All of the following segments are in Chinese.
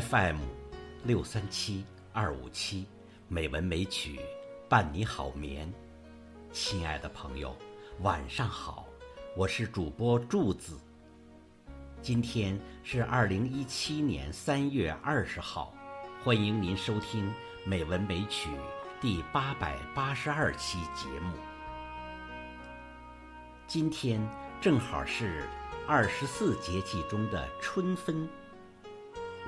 FM 六三七二五七，美文美曲伴你好眠。亲爱的朋友，晚上好，我是主播柱子。今天是二零一七年三月二十号，欢迎您收听《美文美曲》第八百八十二期节目。今天正好是二十四节气中的春分。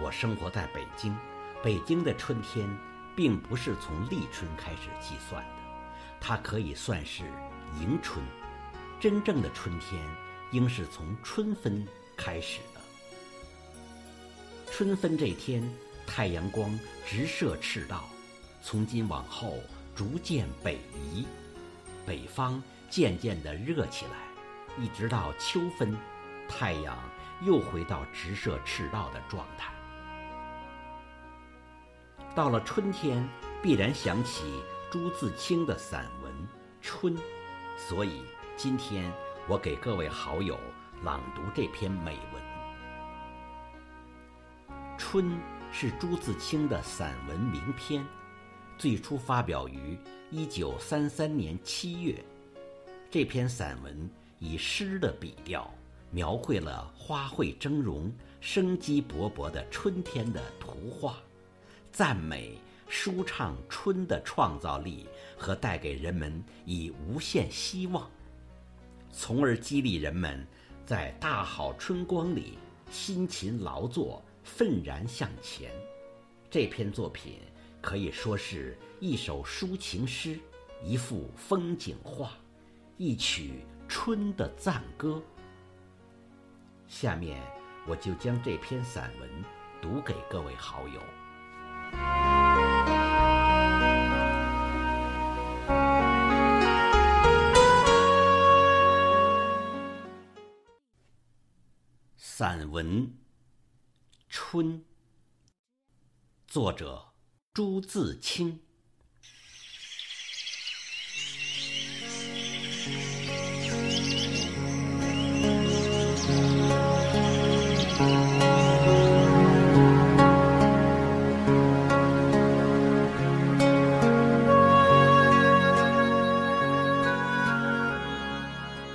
我生活在北京，北京的春天并不是从立春开始计算的，它可以算是迎春。真正的春天应是从春分开始的。春分这天，太阳光直射赤道，从今往后逐渐北移，北方渐渐地热起来，一直到秋分，太阳又回到直射赤道的状态。到了春天，必然想起朱自清的散文《春》，所以今天我给各位好友朗读这篇美文。《春》是朱自清的散文名篇，最初发表于一九三三年七月。这篇散文以诗的笔调，描绘了花卉峥嵘、生机勃勃的春天的图画。赞美、舒畅春的创造力和带给人们以无限希望，从而激励人们在大好春光里辛勤劳作、奋然向前。这篇作品可以说是一首抒情诗，一幅风景画，一曲春的赞歌。下面我就将这篇散文读给各位好友。散文《春》，作者朱自清。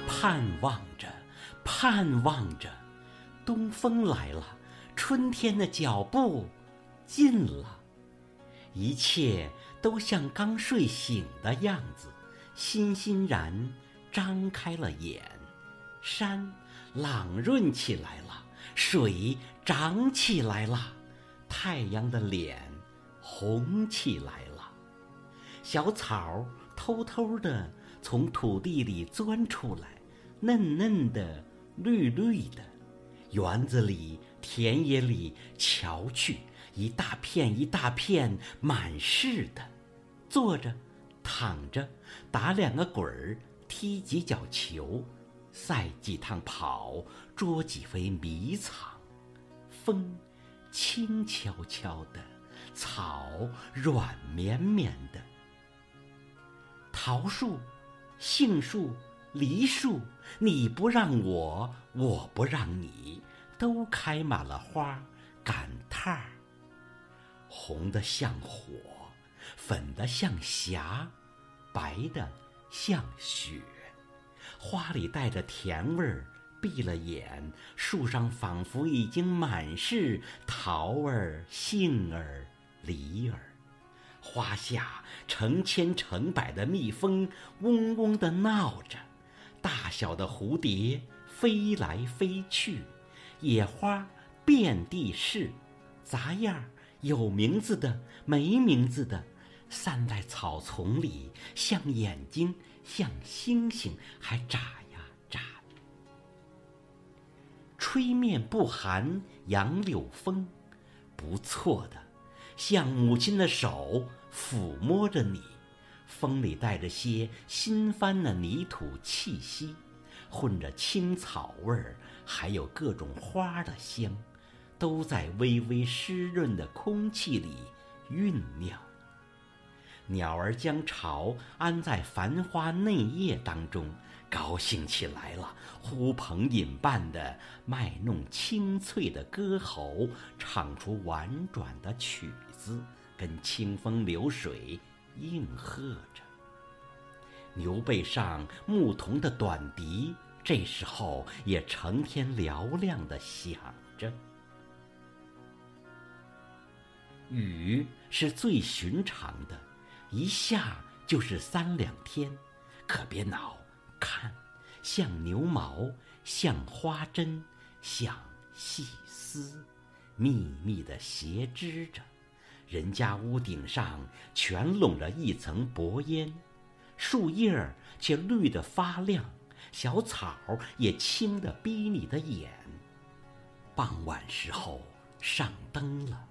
盼望着，盼望着。东风来了，春天的脚步近了，一切都像刚睡醒的样子，欣欣然张开了眼。山朗润起来了，水涨起来了，太阳的脸红起来了，小草偷偷的从土地里钻出来，嫩嫩的，绿绿的。园子里、田野里，瞧去，一大片一大片，满是的，坐着、躺着，打两个滚儿，踢几脚球，赛几趟跑，捉几回迷藏。风轻悄悄的，草软绵绵的。桃树、杏树。梨树，你不让我，我不让你，都开满了花，赶趟儿。红的像火，粉的像霞，白的像雪。花里带着甜味儿，闭了眼，树上仿佛已经满是桃儿、杏儿、梨儿。花下成千成百的蜜蜂，嗡嗡地闹着。大小的蝴蝶飞来飞去，野花遍地是，杂样儿有名字的没名字的，散在草丛里，像眼睛，像星星，还眨呀眨。吹面不寒杨柳风，不错的，像母亲的手抚摸着你。风里带着些新翻的泥土气息，混着青草味儿，还有各种花的香，都在微微湿润的空气里酝酿。鸟儿将巢安在繁花嫩叶当中，高兴起来了，呼朋引伴的卖弄清脆的歌喉，唱出婉转的曲子，跟清风流水应和着。牛背上牧童的短笛，这时候也成天嘹亮的响着。雨是最寻常的，一下就是三两天，可别恼。看，像牛毛，像花针，像细丝，密密的斜织着。人家屋顶上全笼着一层薄烟，树叶儿却绿得发亮，小草也青得逼你的眼。傍晚时候上灯了，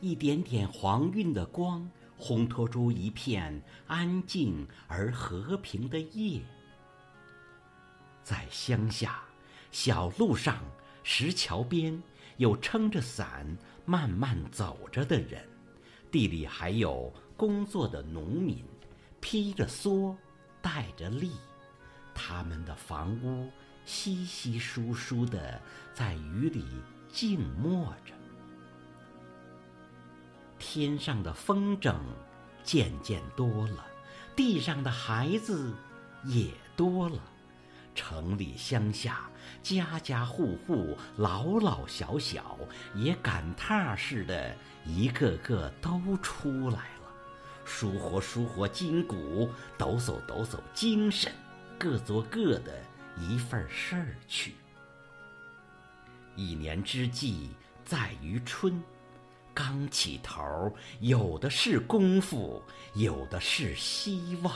一点点黄晕的光，烘托出一片安静而和平的夜。在乡下，小路上、石桥边，有撑着伞慢慢走着的人；地里还有工作的农民，披着蓑，带着笠。他们的房屋稀稀疏疏的，在雨里静默着。天上的风筝渐渐多了，地上的孩子也多了。城里乡下，家家户户，老老小小，也赶趟似的，一个个都出来了，舒活舒活筋骨，抖擞抖擞精神，各做各的一份事儿去。一年之计在于春，刚起头，有的是功夫，有的是希望。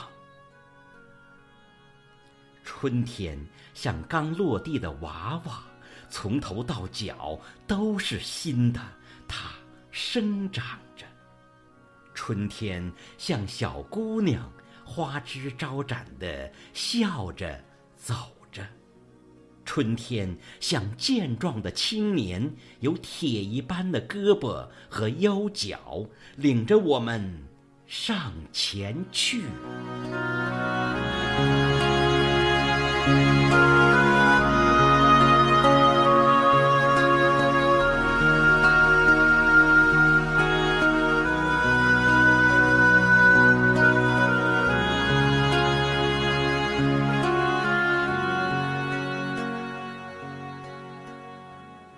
春天像刚落地的娃娃，从头到脚都是新的，它生长着。春天像小姑娘，花枝招展的笑着走着。春天像健壮的青年，有铁一般的胳膊和腰脚，领着我们上前去。